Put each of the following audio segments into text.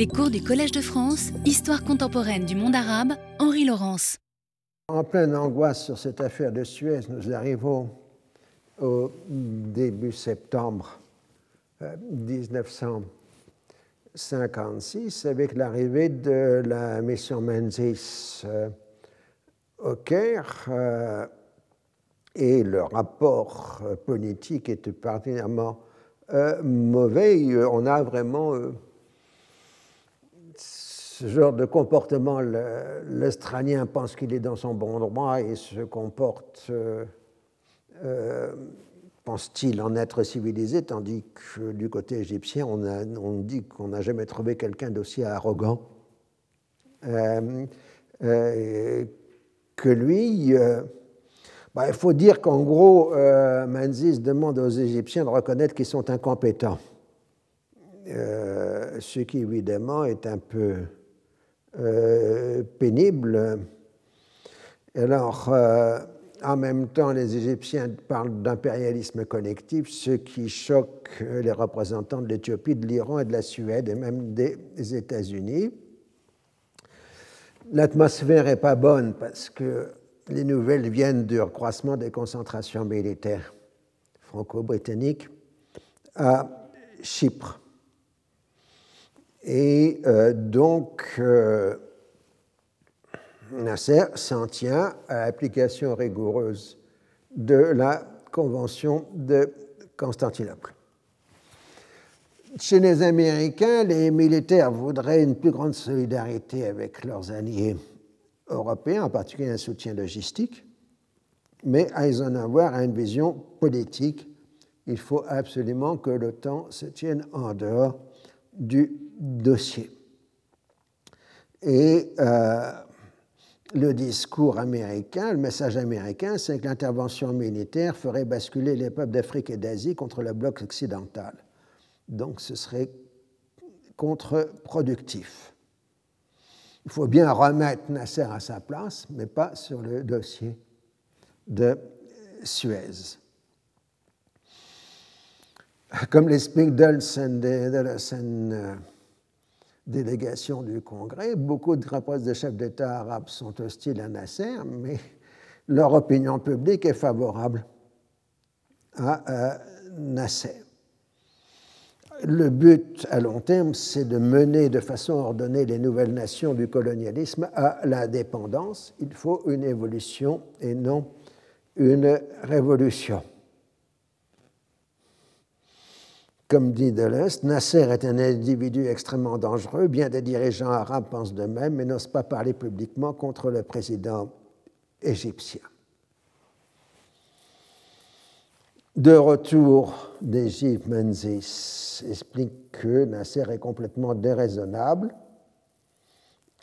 Les cours du Collège de France, Histoire contemporaine du monde arabe, Henri Laurence. En pleine angoisse sur cette affaire de Suez, nous arrivons au début septembre 1956 euh, avec l'arrivée de la mission Menzies euh, au Caire euh, et le rapport politique était particulièrement mauvais. On a vraiment ce genre de comportement, l'Australien pense qu'il est dans son bon droit et se comporte, euh, euh, pense-t-il, en être civilisé, tandis que du côté égyptien, on, dit qu'on n'a jamais trouvé quelqu'un d'aussi arrogant euh, que lui. Bah, il faut dire qu'en gros, Manzis demande aux Égyptiens de reconnaître qu'ils sont incompétents. ce qui évidemment est un peu euh, pénible. Alors, euh, en même temps, les Égyptiens parlent d'impérialisme collectif, ce qui choque les représentants de l'Éthiopie, de l'Iran et de la Suède, et même des États-Unis. L'atmosphère n'est pas bonne parce que les nouvelles viennent du recroissement des concentrations militaires franco-britanniques à Chypre. Et euh, donc, euh, Nasser s'en tient à l'application rigoureuse de la Convention de Constantinople. Chez les Américains, les militaires voudraient une plus grande solidarité avec leurs alliés européens, en particulier un soutien logistique, mais Eisenhower a une vision politique. Il faut absolument que l'OTAN se tienne en dehors du dossier. Et euh, le discours américain, le message américain, c'est que l'intervention militaire ferait basculer les peuples d'Afrique et d'Asie contre le bloc occidental. Donc ce serait contre-productif. Il faut bien remettre Nasser à sa place, mais pas sur le dossier de Suez. Comme l'explique Dulcen délégation du Congrès. Beaucoup de rapports de chefs d'État arabes sont hostiles à Nasser, mais leur opinion publique est favorable à euh, Nasser. Le but à long terme, c'est de mener de façon ordonnée les nouvelles nations du colonialisme à l'indépendance. Il faut une évolution et non une révolution. Comme dit Deleuze, Nasser est un individu extrêmement dangereux. Bien des dirigeants arabes pensent de même, mais n'osent pas parler publiquement contre le président égyptien. De retour d'Égypte, Menzies explique que Nasser est complètement déraisonnable.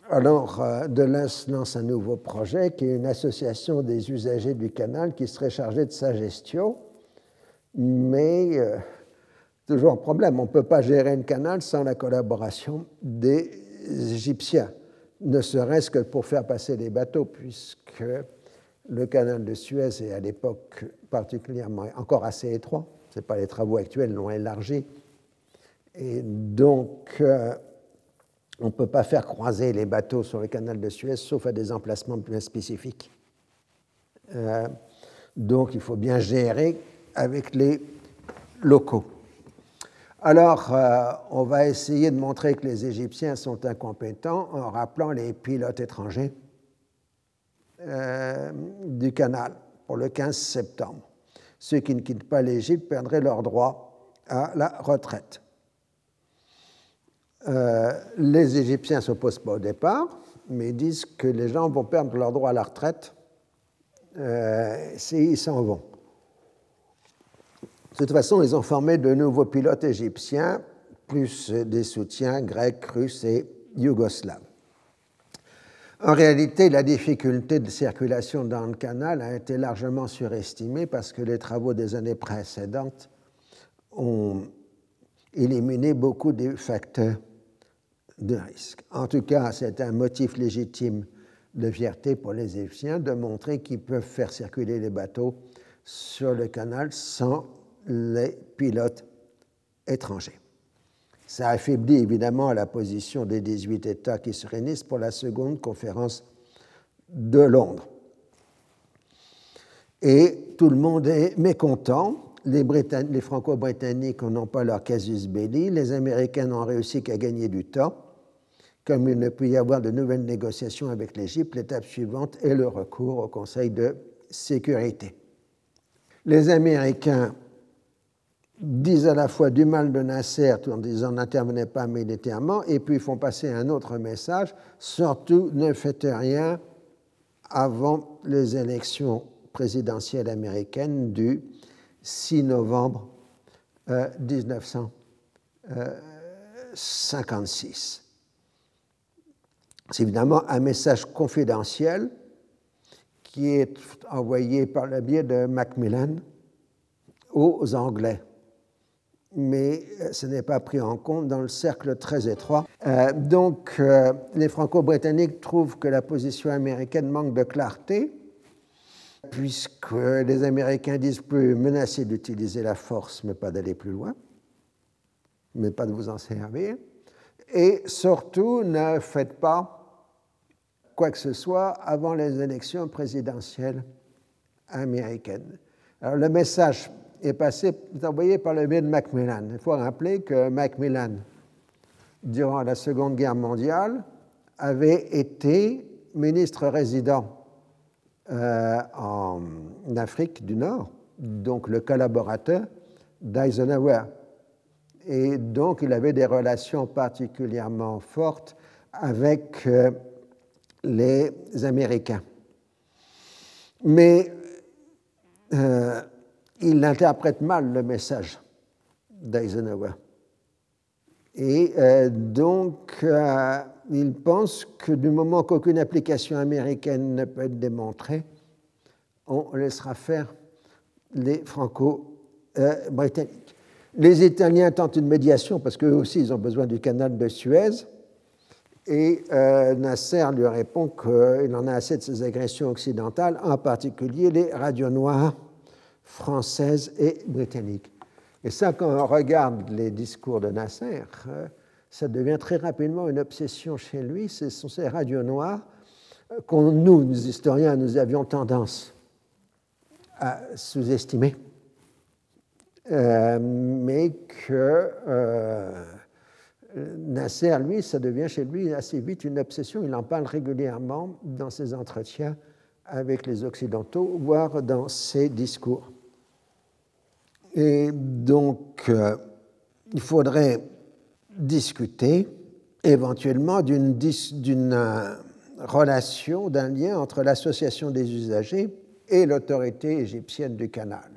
Alors, euh, Deleuze lance un nouveau projet qui est une association des usagers du canal qui serait chargée de sa gestion, mais euh, toujours un problème. On ne peut pas gérer un canal sans la collaboration des Égyptiens, ne serait-ce que pour faire passer les bateaux, puisque le canal de Suez est à l'époque particulièrement encore assez étroit. Ce pas les travaux actuels l'ont élargi. Et donc, euh, on ne peut pas faire croiser les bateaux sur le canal de Suez, sauf à des emplacements bien spécifiques. Euh, donc, il faut bien gérer avec les locaux. Alors, euh, on va essayer de montrer que les Égyptiens sont incompétents en rappelant les pilotes étrangers euh, du canal pour le 15 septembre. Ceux qui ne quittent pas l'Égypte perdraient leur droit à la retraite. Euh, les Égyptiens ne s'opposent pas au départ, mais disent que les gens vont perdre leur droit à la retraite s'ils s'en vont. De toute façon, ils ont formé de nouveaux pilotes égyptiens, plus des soutiens grecs, russes et yougoslaves. En réalité, la difficulté de circulation dans le canal a été largement surestimée parce que les travaux des années précédentes ont éliminé beaucoup des facteurs de risque. En tout cas, c'est un motif légitime de fierté pour les Égyptiens de montrer qu'ils peuvent faire circuler les bateaux sur le canal sans les pilotes étrangers. Ça affaiblit évidemment la position des 18 États qui se réunissent pour la seconde conférence de Londres. Et tout le monde est mécontent. Les, les Franco-Britanniques n'ont pas leur casus belli. Les Américains n'ont réussi qu'à gagner du temps. Comme il ne peut y avoir de nouvelles négociations avec l'Égypte, l'étape suivante est le recours au Conseil de sécurité. Les Américains disent à la fois du mal de Nasser en disant n'intervenez pas militairement, et puis font passer un autre message, surtout ne faites rien avant les élections présidentielle américaine du 6 novembre 1956. Euh, C'est évidemment un message confidentiel qui est envoyé par le biais de Macmillan aux Anglais. Mais euh, ce n'est pas pris en compte dans le cercle très étroit. Euh, donc, les Franco-Britanniques trouvent que la position américaine manque de clarté puisque les Américains disent plus menacer d'utiliser la force, mais pas d'aller plus loin, mais pas de vous en servir. Et surtout, ne faites pas quoi que ce soit avant les élections présidentielles américaines. Alors le message est passé, est envoyé par le biais de Macmillan. Il faut rappeler que Macmillan, durant la Seconde Guerre mondiale, avait été ministre résident euh, en Afrique du Nord, donc le collaborateur d'Eisenhower. Et donc il avait des relations particulièrement fortes avec euh, les Américains. Mais euh, il interprète mal le message d'Eisenhower. Et donc, il pense que du moment qu'aucune application américaine ne peut être démontrée, on laissera faire les franco-britanniques. Les Italiens tentent une médiation parce qu'eux aussi, ils ont besoin du canal de Suez. Et euh, Nasser lui répond qu'il en a assez de ces agressions occidentales, en particulier les radios noires françaises et britanniques. Et ça, quand on regarde les discours de Nasser, euh, ça devient très rapidement une obsession chez lui. Ce sont ces radios noires qu'on, nous, nous historiens, nous avions tendance à sous-estimer, euh, mais que euh, Nasser, lui, ça devient chez lui assez vite une obsession. Il en parle régulièrement dans ses entretiens avec les Occidentaux, voire dans ses discours. Et donc, euh, il faudrait discuter éventuellement d'une euh, relation, d'un lien entre l'association des usagers et l'autorité égyptienne du canal.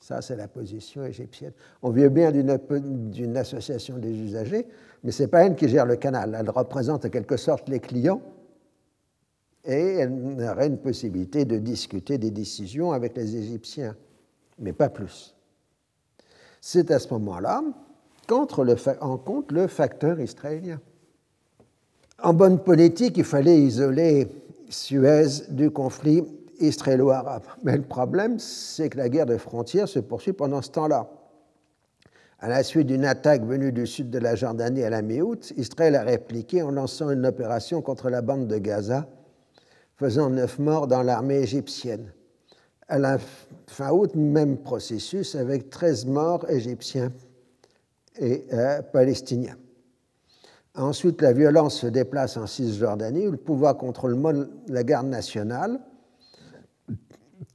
Ça, c'est la position égyptienne. On vient bien d'une association des usagers, mais ce n'est pas elle qui gère le canal. Elle représente en quelque sorte les clients et elle aurait une possibilité de discuter des décisions avec les Égyptiens, mais pas plus. C'est à ce moment-là en compte le facteur israélien. En bonne politique, il fallait isoler Suez du conflit israélo-arabe. Mais le problème, c'est que la guerre de frontières se poursuit pendant ce temps-là. À la suite d'une attaque venue du sud de la Jordanie à la mi-août, Israël a répliqué en lançant une opération contre la bande de Gaza, faisant neuf morts dans l'armée égyptienne. À la fin août, même processus avec 13 morts égyptiens et euh, palestiniens. Ensuite, la violence se déplace en Cisjordanie, où le pouvoir contrôle la garde nationale,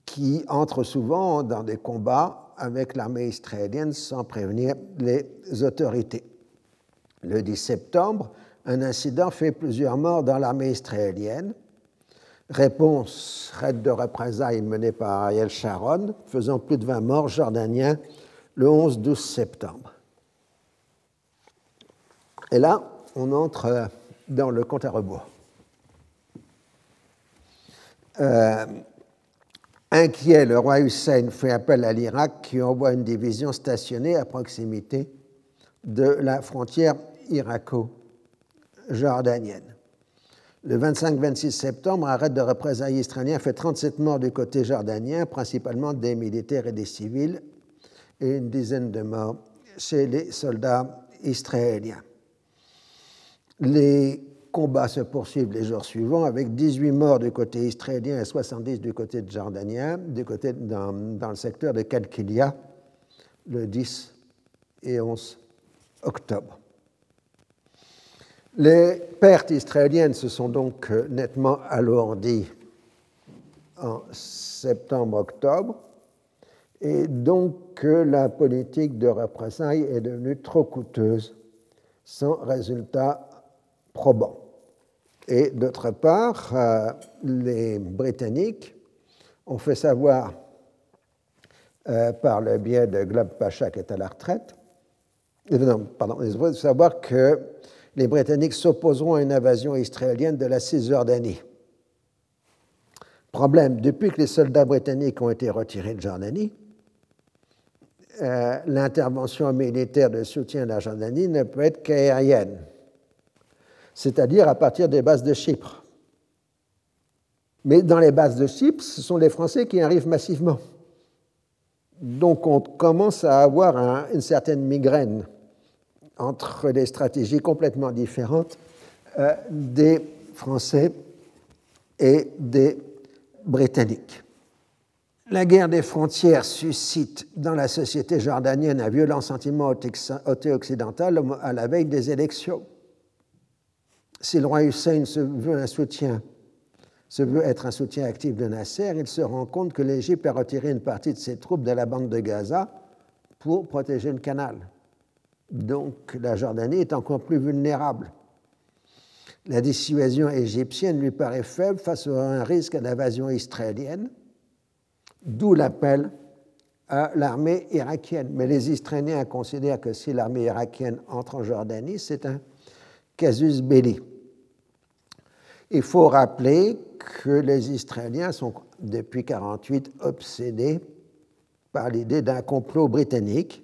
qui entre souvent dans des combats avec l'armée israélienne sans prévenir les autorités. Le 10 septembre, un incident fait plusieurs morts dans l'armée israélienne. Réponse, raid de représailles menée par Ariel Sharon, faisant plus de 20 morts jordaniens le 11-12 septembre. Et là, on entre euh, dans le compte à rebours. Euh, inquiet, le roi Hussein fait appel à l'Irak qui envoie une division stationnée à proximité de la frontière irako-jordanienne. Le 25-26 septembre, un de représailles israélien fait 37 morts du côté jordanien, principalement des militaires et des civils, et une dizaine de morts chez les soldats israélien. Les combats se poursuivent les jours suivants avec 18 morts du côté israélien et 70 du côté jordanien, dans le secteur de Kalkilia, le 10 et 11 octobre. Les pertes israéliennes se sont donc nettement alourdies en septembre-octobre, et donc la politique de représailles est devenue trop coûteuse, sans résultat probant. Et d'autre part, euh, les Britanniques ont fait savoir euh, par le biais de Globe Pacha qui est à la retraite, euh, non, pardon, ils ont fait savoir que les Britanniques s'opposeront à une invasion israélienne de la Cisjordanie. Problème, depuis que les soldats britanniques ont été retirés de Jordanie, l'intervention militaire de soutien à la Jordanie ne peut être qu'aérienne c'est-à-dire à partir des bases de Chypre. Mais dans les bases de Chypre, ce sont les Français qui arrivent massivement. Donc on commence à avoir une certaine migraine entre des stratégies complètement différentes euh, des Français et des Britanniques. La guerre des frontières suscite dans la société jordanienne un violent sentiment anti-occidental à la veille des élections si le roi Hussein se veut un soutien, se veut être un soutien actif de Nasser, il se rend compte que l'Égypte a retiré une partie de ses troupes de la bande de Gaza pour protéger le canal. Donc la Jordanie est encore plus vulnérable. La dissuasion égyptienne lui paraît faible face à un risque d'invasion israélienne, d'où l'appel à l'armée irakienne. Mais les Israéliens considèrent que si l'armée irakienne entre en Jordanie, c'est un casus belli. Il faut rappeler que les Israéliens sont depuis 1948 obsédés par l'idée d'un complot britannique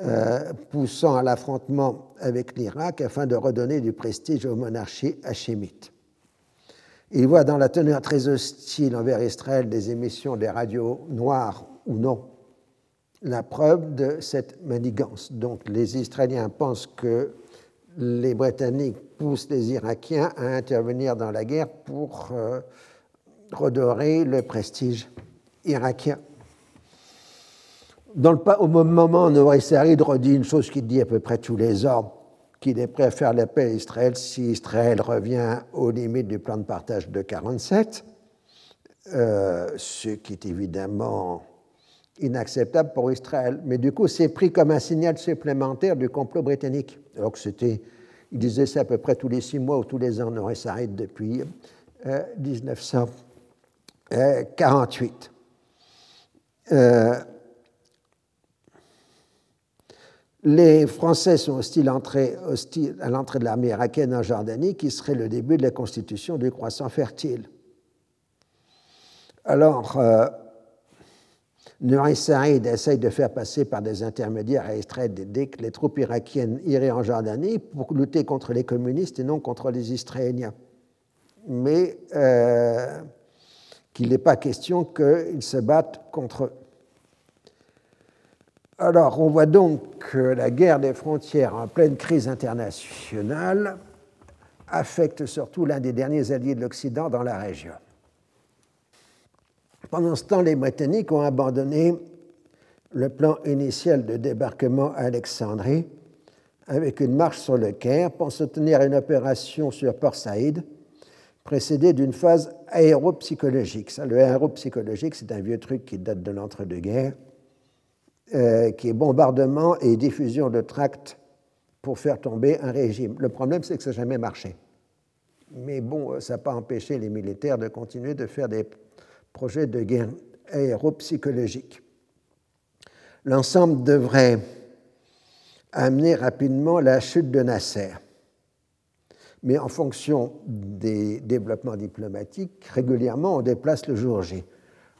euh, poussant à l'affrontement avec l'Irak afin de redonner du prestige aux monarchies hachémites. Ils voient dans la teneur très hostile envers Israël des émissions des radios noires ou non la preuve de cette manigance. Donc les Israéliens pensent que les Britanniques poussent les Irakiens à intervenir dans la guerre pour euh, redorer le prestige irakien. Au moment où Nouri Sarid redit une chose qu'il dit à peu près tous les ans, qu'il est prêt à faire la paix à Israël si Israël revient aux limites du plan de partage de 47, euh, ce qui est évidemment inacceptable pour Israël. Mais du coup, c'est pris comme un signal supplémentaire du complot britannique. Alors que c'était, il disait ça à peu près tous les six mois ou tous les ans, s'arrêté depuis 1948. Euh, euh, les Français sont hostiles, à l'entrée de l'armée irakienne en Jordanie, qui serait le début de la constitution du croissant fertile. Alors, euh, Nuri Saïd essaye de faire passer par des intermédiaires à Israël dès que les troupes irakiennes iraient en Jordanie pour lutter contre les communistes et non contre les Israéliens. Mais euh, qu'il n'est pas question qu'ils se battent contre. Alors, on voit donc que la guerre des frontières en pleine crise internationale affecte surtout l'un des derniers alliés de l'Occident dans la région. Pendant ce temps, les Britanniques ont abandonné le plan initial de débarquement à Alexandrie avec une marche sur le Caire pour soutenir une opération sur Port Saïd précédée d'une phase aéropsychologique. Ça, le aéropsychologique, c'est un vieux truc qui date de l'entre-deux-guerres, euh, qui est bombardement et diffusion de tracts pour faire tomber un régime. Le problème, c'est que ça n'a jamais marché. Mais bon, ça n'a pas empêché les militaires de continuer de faire des projet de guerre aéropsychologique. L'ensemble devrait amener rapidement la chute de Nasser. Mais en fonction des développements diplomatiques, régulièrement on déplace le jour J.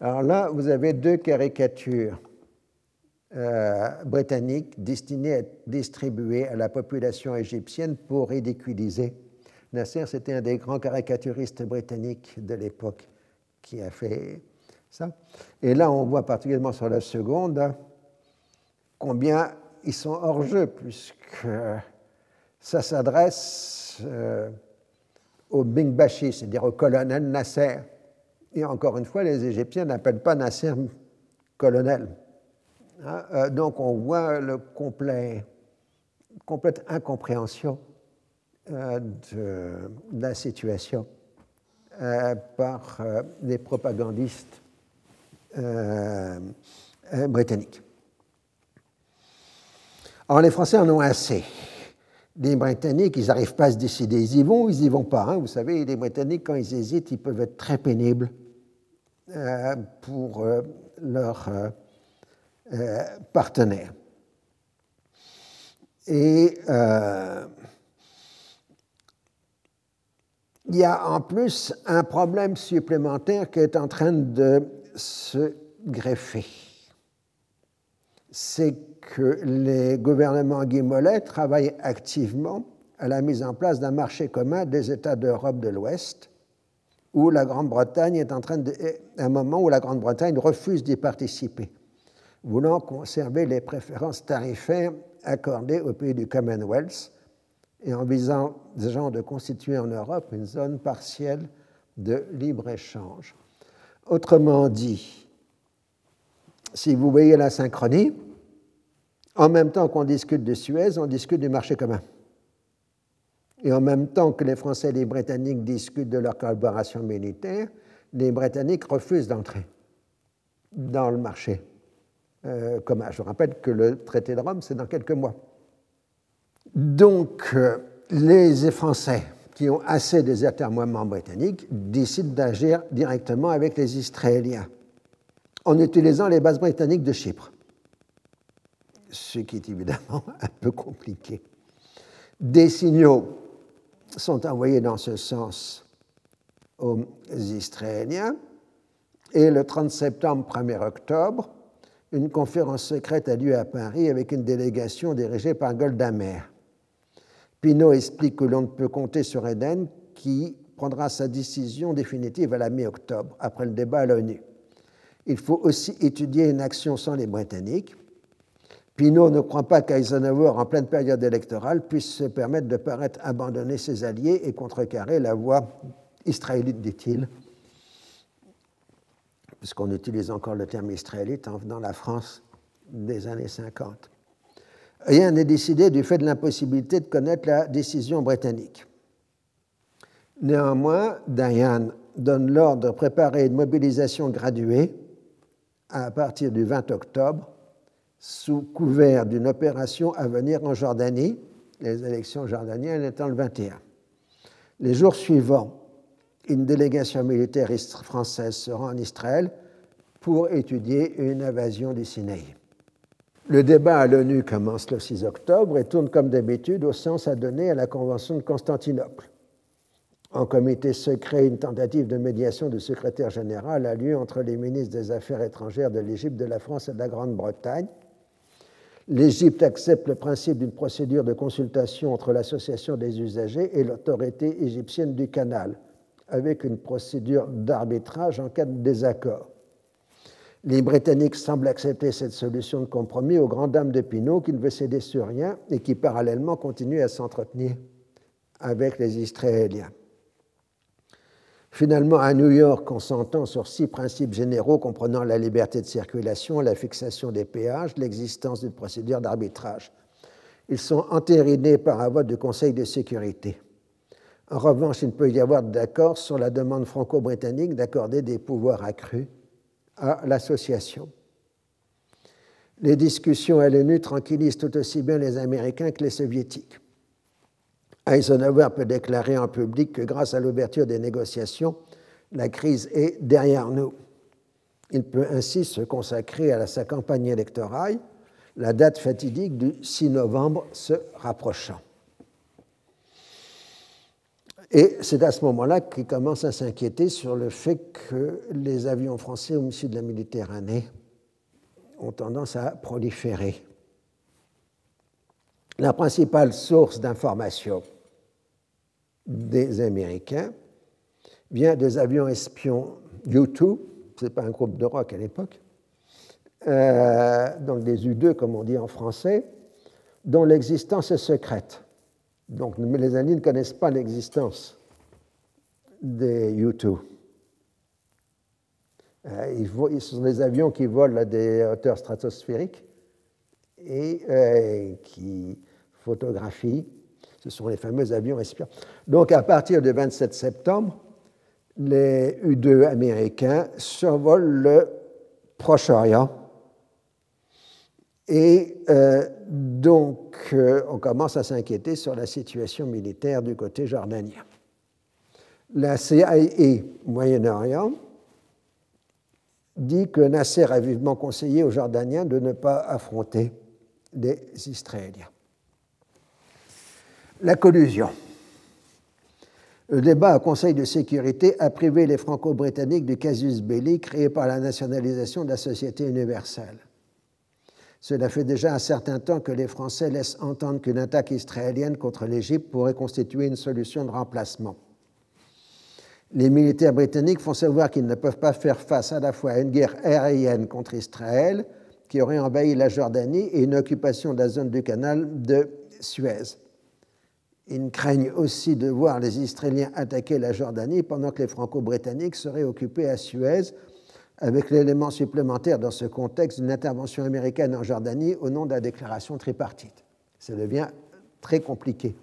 Alors là, vous avez deux caricatures euh, britanniques destinées à être distribuées à la population égyptienne pour ridiculiser. Nasser, c'était un des grands caricaturistes britanniques de l'époque qui a fait ça. Et là, on voit particulièrement sur la seconde combien ils sont hors jeu puisque ça s'adresse euh, au Bingbashi, c'est-à-dire au colonel Nasser. Et encore une fois, les Égyptiens n'appellent pas Nasser colonel. Hein, euh, donc on voit le complet, complète incompréhension euh, de, la situation par les propagandistes britanniques. Alors les Français en ont assez les Britanniques, ils n'arrivent pas à se décider. Ils y vont ou ils n'y vont pas. Hein? Vous savez, les Britanniques, quand ils hésitent, ils peuvent être très pénibles euh, pour euh, leurs euh, partenaires. Et il y a en plus un problème supplémentaire qui est en train de se greffer. C'est que les gouvernements guimolais travaillent activement à la mise en place d'un marché commun des États d'Europe de l'Ouest, où la Grande-Bretagne est en train de, un moment où la Grande-Bretagne refuse d'y participer, voulant conserver les préférences tarifaires accordées aux pays du Commonwealth et envisageant de constituer en Europe une zone partielle de libre-échange. Autrement dit, si vous voyez la synchronie, en même temps qu'on discute de Suez, on discute du marché commun. Et en même temps que les Français et les Britanniques discutent de leur collaboration militaire, les Britanniques refusent d'entrer dans le marché euh, commun. Je rappelle que le traité de Rome, c'est dans quelques mois. Donc, euh, les Français qui ont assez des atermoiements britanniques décident d'agir directement avec les Israéliens en utilisant les bases britanniques de Chypre ce qui est évidemment un peu compliqué. Des signaux sont envoyés dans ce sens aux Israéliens et le 30 septembre, 1er octobre, une conférence secrète a lieu à Paris avec une délégation dirigée par Golda Meir. Pinot explique que l'on ne peut compter sur Eden qui prendra sa décision définitive à la mi-octobre, après le débat à l'ONU. Il faut aussi étudier une action sans les Britanniques Pinot ne croit pas qu'Eisenhower, en pleine période électorale, puisse se permettre de paraître abandonner ses alliés et contrecarrer la voie israélite, dit-il, puisqu'on utilise encore le terme israélite en venant la France des années 50. Rien n'est décidé du fait de l'impossibilité de connaître la décision britannique. Néanmoins, Diane donne l'ordre de préparer une mobilisation graduée à partir du 20 octobre sous couvert d'une opération à venir en Jordanie, les élections jordaniennes étant le 21. Les jours suivants, une délégation militaire française se rend en Israël pour étudier une invasion du Sinaï. Le débat à l'ONU commence le 6 octobre et tourne comme d'habitude au sens à donner à la Convention de Constantinople. En comité secret, une tentative de médiation du secrétaire général a lieu entre les ministres des Affaires étrangères de l'Égypte, de la France et de la Grande-Bretagne L'Égypte accepte le principe d'une procédure de consultation entre l'association des usagers et l'autorité égyptienne du canal, avec une procédure d'arbitrage en cas de désaccord. Les Britanniques semblent accepter cette solution de compromis aux grandes dames de Pinot qui ne veut céder sur rien et qui parallèlement continue à s'entretenir avec les Israéliens. Finalement, à New York, on s'entend sur six principes généraux comprenant la liberté de circulation, la fixation des péages, l'existence d'une procédure d'arbitrage. Ils sont entérinés par un vote du Conseil de sécurité. En revanche, il peut y avoir d'accord sur la demande franco-britannique d'accorder des pouvoirs accrus à l'association. Les discussions à l'ONU tranquillisent tout aussi bien les Américains que les Soviétiques. Eisenhower peut déclarer en public que grâce à l'ouverture des négociations, la crise est derrière nous. Il peut ainsi se consacrer à sa campagne électorale, la date fatidique du 6 novembre se rapprochant. Et c'est à ce moment-là qu'il commence à s'inquiéter sur le fait que les avions français au milieu de la Méditerranée ont tendance à proliférer. La principale source d'information des Américains vient des avions espions U-2, ce n'est pas un groupe de rock à l'époque, euh, donc des U-2 comme on dit en français, dont l'existence est secrète. Donc les Iraniens ne connaissent pas l'existence des U-2. Euh, ce sont des avions qui volent à des hauteurs stratosphériques et euh, qui photographient. Ce sont les fameux avions espions. Donc à partir du 27 septembre, les U-2 américains survolent le Proche-Orient. Et euh, donc, on commence à s'inquiéter sur la situation militaire du côté jordanien. La CIA Moyen-Orient dit que Nasser a vivement conseillé aux Jordaniens de ne pas affronter les Israéliens. La collusion. Le débat au Conseil de sécurité a privé les Franco-Britanniques du casus belli créé par la nationalisation de la société universelle. Cela fait déjà un certain temps que les Français laissent entendre qu'une attaque israélienne contre l'Égypte pourrait constituer une solution de remplacement les militaires britanniques font savoir qu'ils ne peuvent pas faire face à la fois à une guerre aérienne contre Israël, qui aurait envahi la Jordanie, et une occupation de la zone du canal de Suez. Ils craignent aussi de voir les Israéliens attaquer la Jordanie pendant que les Franco-Britanniques seraient occupés à Suez, avec l'élément supplémentaire dans ce contexte d'une intervention américaine en Jordanie au nom de la déclaration tripartite. Ça devient très compliqué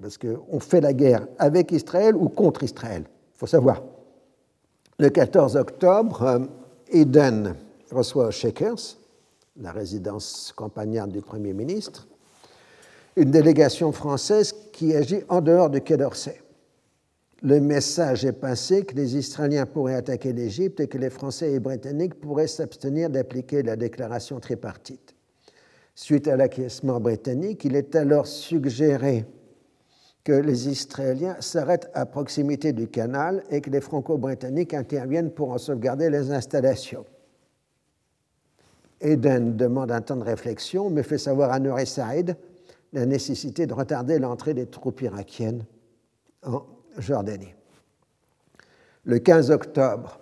parce qu'on fait la guerre avec Israël ou contre Israël. Il faut savoir. Le 14 octobre, euh, Eden reçoit Shakers, la résidence campagnarde du Premier ministre, une délégation française qui agit en dehors du Quai d'Orsay. Le message est passé que les Israéliens pourraient attaquer l'Égypte et que les Français et Britanniques pourraient s'abstenir d'appliquer la déclaration tripartite. Suite à l'acquiescement britannique, il est alors suggéré que les Israéliens s'arrêtent à proximité du canal et que les Franco-Britanniques interviennent pour en sauvegarder les installations. Eden demande un temps de réflexion, mais fait savoir à Nouri Saïd la nécessité de retarder l'entrée des troupes irakiennes en Jordanie. Le 15 octobre,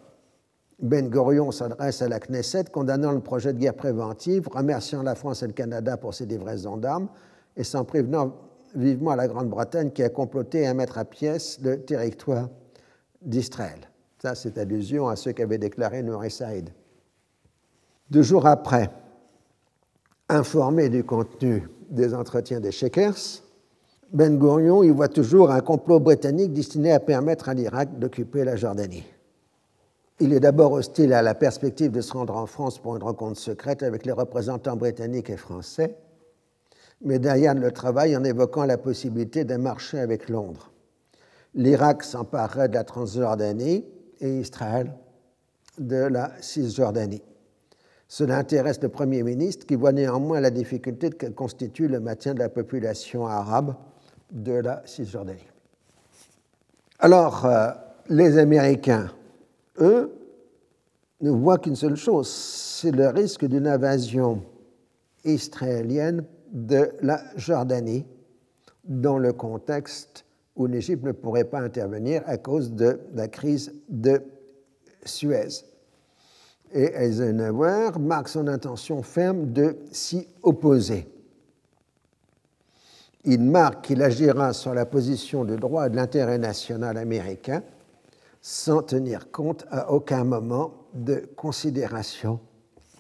Ben Gurion s'adresse à la Knesset condamnant le projet de guerre préventive, remerciant la France et le Canada pour ses livraisons d'armes et s'en prévenant vivement à la Grande-Bretagne qui a comploté à mettre à pièce le territoire d'Israël. Ça, c'est allusion à ce qu'avait déclaré Nouri Saïd. Deux jours après, informé du contenu des entretiens des Shakers, Ben Gurion y voit toujours un complot britannique destiné à permettre à l'Irak d'occuper la Jordanie. Il est d'abord hostile à la perspective de se rendre en France pour une rencontre secrète avec les représentants britanniques et français, mais Dayan le travaille en évoquant la possibilité d'un marché avec Londres. L'Irak s'emparerait de la Transjordanie et Israël de la Cisjordanie. Cela intéresse le Premier ministre qui voit néanmoins la difficulté que constitue le maintien de la population arabe de la Cisjordanie. Alors, euh, les Américains, eux, ne voient qu'une seule chose, c'est le risque d'une invasion israélienne de la Jordanie, dans le contexte où l'Égypte ne pourrait pas intervenir à cause de la crise de Suez. Et Eisenhower marque son intention ferme de s'y opposer. Il marque qu'il agira sur la position de droit et de l'intérêt national américain sans tenir compte à aucun moment de considération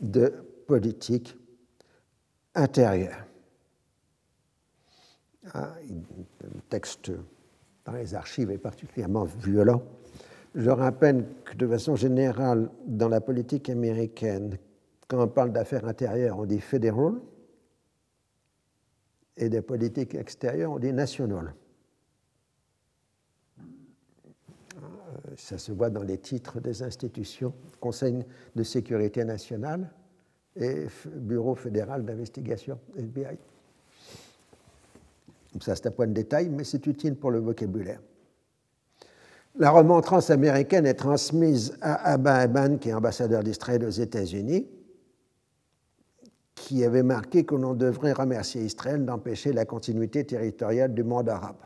de politique intérieure. Ah, le texte dans les archives est particulièrement violent. Je rappelle que de façon générale, dans la politique américaine, quand on parle d'affaires intérieures, on dit federal, et des politiques extérieures, on dit national. Ça se voit dans les titres des institutions, Conseil de sécurité nationale et Bureau fédéral d'investigation, FBI. Ça, c'est un point de détail, mais c'est utile pour le vocabulaire. La remontrance américaine est transmise à Abba Eban, qui est ambassadeur d'Israël aux États-Unis, qui avait marqué que l'on devrait remercier Israël d'empêcher la continuité territoriale du monde arabe.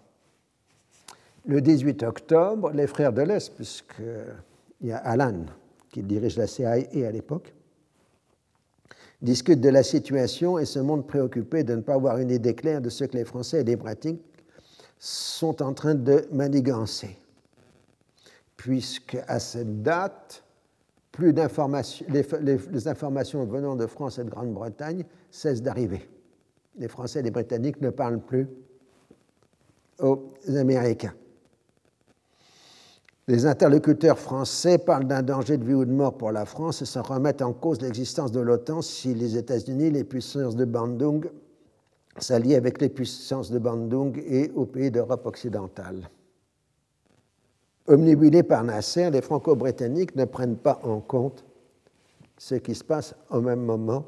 Le 18 octobre, les frères de l'Est, puisqu'il y a Alan qui dirige la CIA à l'époque, discute de la situation et se montre préoccupé de ne pas avoir une idée claire de ce que les Français et les Britanniques sont en train de manigancer. Puisque à cette date, plus d'informations, les, informations venant de France et de Grande-Bretagne cessent d'arriver. Les Français et les Britanniques ne parlent plus aux Américains. Les interlocuteurs français parlent d'un danger de vie ou de mort pour la France et se remettent en cause l'existence de l'OTAN si les États-Unis, les puissances de Bandung, s'allient avec les puissances de Bandung et aux pays d'Europe occidentale. Omnibulés par Nasser, les Franco-Britanniques ne prennent pas en compte ce qui se passe au même moment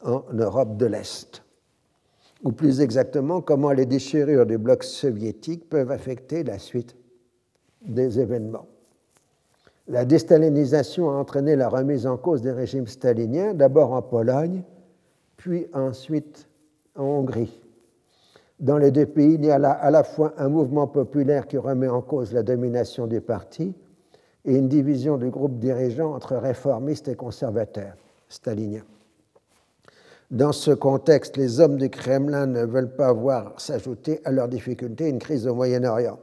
en Europe de l'Est, ou plus exactement comment les déchirures du bloc soviétique peuvent affecter la suite des événements. La déstalinisation a entraîné la remise en cause des régimes staliniens, d'abord en Pologne, puis ensuite en Hongrie. Dans les deux pays, il y a à la fois un mouvement populaire qui remet en cause la domination du parti et une division du groupe dirigeant entre réformistes et conservateurs staliniens. Dans ce contexte, les hommes du Kremlin ne veulent pas voir s'ajouter à leurs difficultés une crise au Moyen-Orient.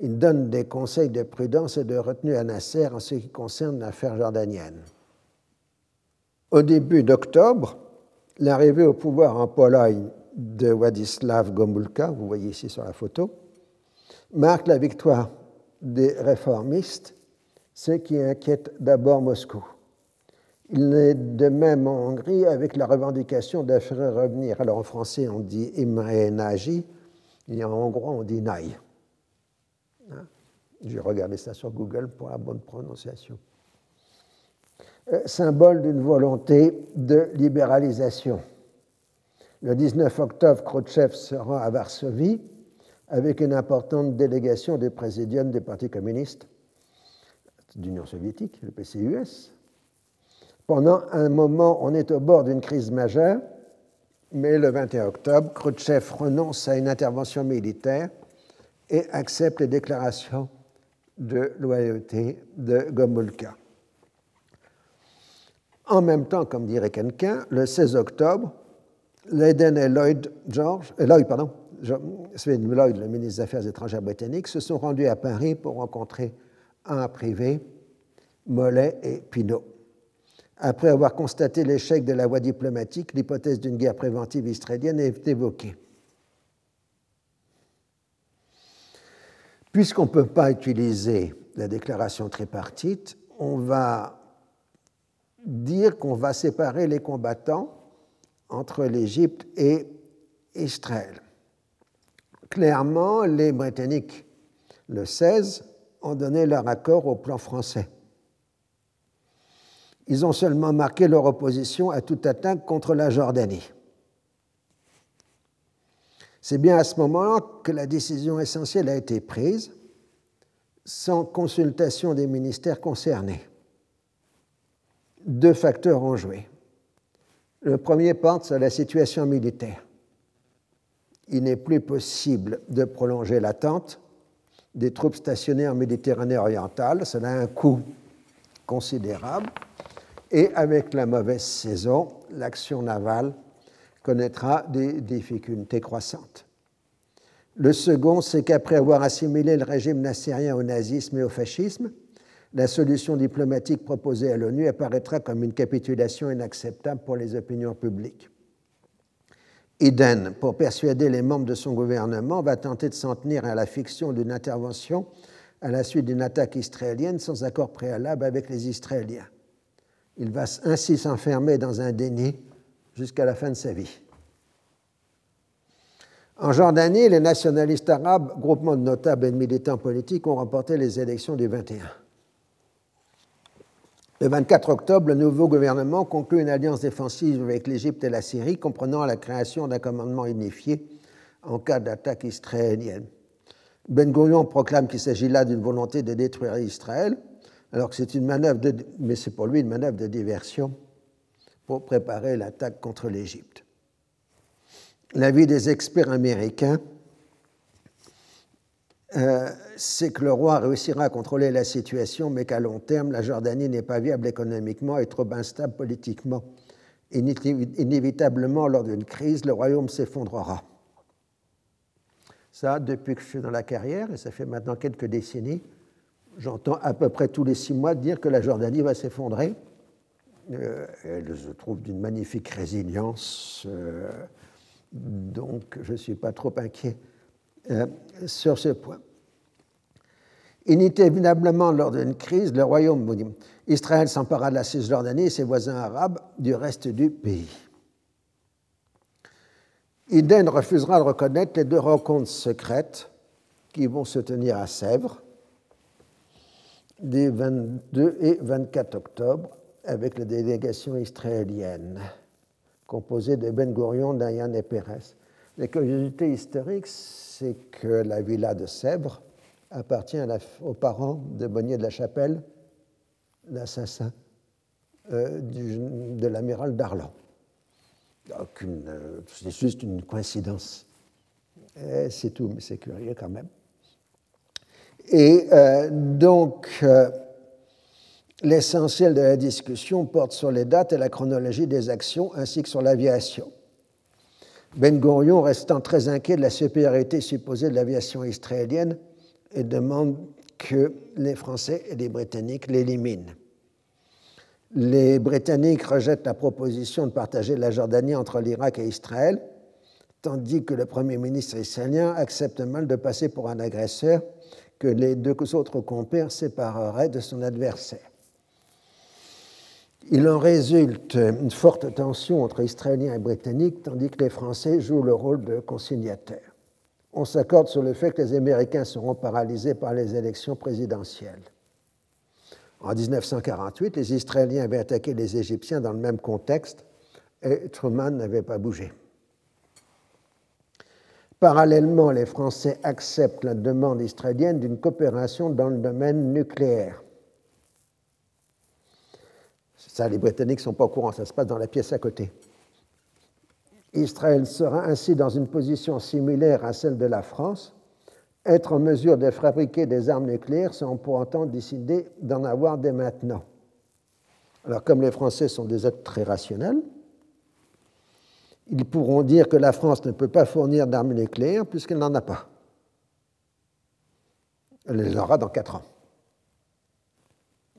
Ils donnent des conseils de prudence et de retenue à Nasser en ce qui concerne l'affaire jordanienne. Au début d'octobre, l'arrivée au pouvoir en Pologne de Władysław Gomulka, vous voyez ici sur la photo, marque la victoire des réformistes, ce qui inquiète d'abord Moscou. Il est de même en Hongrie avec la revendication de faire revenir, alors en français on dit Imre Nagy, et en hongrois on dit Nagy. Hein? J'ai regardé ça sur Google pour la bonne prononciation. Euh, symbole d'une volonté de libéralisation. Le 19 octobre, Khrouchtchev se rend à Varsovie avec une importante délégation du présidium du Parti communiste d'Union soviétique, le PCUS. Pendant un moment, on est au bord d'une crise majeure, mais le 21 octobre, Khrouchtchev renonce à une intervention militaire et accepte les déclarations de loyauté de Gomulka. En même temps, comme dirait quelqu'un, le 16 octobre, Leiden et Lloyd George, Lloyd, pardon, Lloyd, le ministre des Affaires étrangères britannique, se sont rendus à Paris pour rencontrer un privé, Mollet et Pinault. Après avoir constaté l'échec de la voie diplomatique, l'hypothèse d'une guerre préventive israélienne est évoquée. Puisqu'on ne peut pas utiliser la déclaration tripartite, on va dire qu'on va séparer les combattants entre l'Égypte et Israël. Clairement, les Britanniques, le 16, ont donné leur accord au plan français. Ils ont seulement marqué leur opposition à toute attaque contre la Jordanie. C'est bien à ce moment-là que la décision essentielle a été prise, sans consultation des ministères concernés. Deux facteurs ont joué. Le premier porte sur la situation militaire. Il n'est plus possible de prolonger l'attente des troupes stationnées en Méditerranée orientale. Cela a un coût considérable. Et avec la mauvaise saison, l'action navale connaîtra des difficultés croissantes. Le second, c'est qu'après avoir assimilé le régime nassérien au nazisme et au fascisme, la solution diplomatique proposée à l'ONU apparaîtra comme une capitulation inacceptable pour les opinions publiques. Eden, pour persuader les membres de son gouvernement, va tenter de s'en tenir à la fiction d'une intervention à la suite d'une attaque israélienne sans accord préalable avec les Israéliens. Il va ainsi s'enfermer dans un déni jusqu'à la fin de sa vie. En Jordanie, les nationalistes arabes, groupement de notables et de militants politiques, ont remporté les élections du 21. Le 24 octobre, le nouveau gouvernement conclut une alliance défensive avec l'Égypte et la Syrie, comprenant la création d'un commandement unifié en cas d'attaque israélienne. Ben Gurion proclame qu'il s'agit là d'une volonté de détruire Israël, alors que c'est une manœuvre, mais c'est pour lui une manœuvre de diversion pour préparer l'attaque contre l'Égypte. L'avis des experts américains, euh, c'est que le roi réussira à contrôler la situation, mais qu'à long terme, la Jordanie n'est pas viable économiquement et trop instable politiquement Inévitablement, lors d'une crise, le royaume s'effondrera. Ça, depuis que je suis dans la carrière, et ça fait maintenant quelques décennies, j'entends à peu près tous les six mois dire que la Jordanie va s'effondrer. Euh, elle se trouve d'une magnifique résilience, euh, donc je ne suis pas trop inquiet euh, sur ce point. Inévitablement, lors d'une crise, le royaume Israël s'empara de la Cisjordanie et ses voisins arabes du reste du pays. Iden refusera de reconnaître les deux rencontres secrètes qui vont se tenir à Sèvres des 22 et 24 octobre avec la délégation israélienne composée de Ben Gurion, Dayan et Pérez. La curiosité historique, c'est que la villa de Sèvres appartient aux parents de Bonnier de la Chapelle, l'assassin euh, de l'amiral Darlan. Euh, c'est juste une coïncidence. C'est tout, mais c'est curieux quand même. Et euh, donc, l'essentiel de la discussion porte sur les dates et la chronologie des actions, ainsi que sur l'aviation. Ben Gurion, restant très inquiet de la supériorité supposée de l'aviation israélienne, demande que les Français et les Britanniques l'éliminent. Les Britanniques rejettent la proposition de partager la Jordanie entre l'Irak et Israël, tandis que le Premier ministre israélien accepte mal de passer pour un agresseur que les deux autres compères sépareraient de son adversaire. Il en résulte une forte tension entre Israéliens et Britanniques, tandis que les Français jouent le rôle de conciliateurs. On s'accorde sur le fait que les Américains seront paralysés par les élections présidentielles. En 1948, les Israéliens avaient attaqué les Égyptiens dans le même contexte et Truman n'avait pas bougé. Parallèlement, les Français acceptent la demande israélienne d'une coopération dans le domaine nucléaire. Ça, les Britanniques ne sont pas au courant, ça se passe dans la pièce à côté. Israël sera ainsi dans une position similaire à celle de la France, être en mesure de fabriquer des armes nucléaires sans pour autant décider d'en avoir dès maintenant. Alors comme les Français sont des êtres très rationnels, ils pourront dire que la France ne peut pas fournir d'armes nucléaires puisqu'elle n'en a pas. Elle les aura dans quatre ans.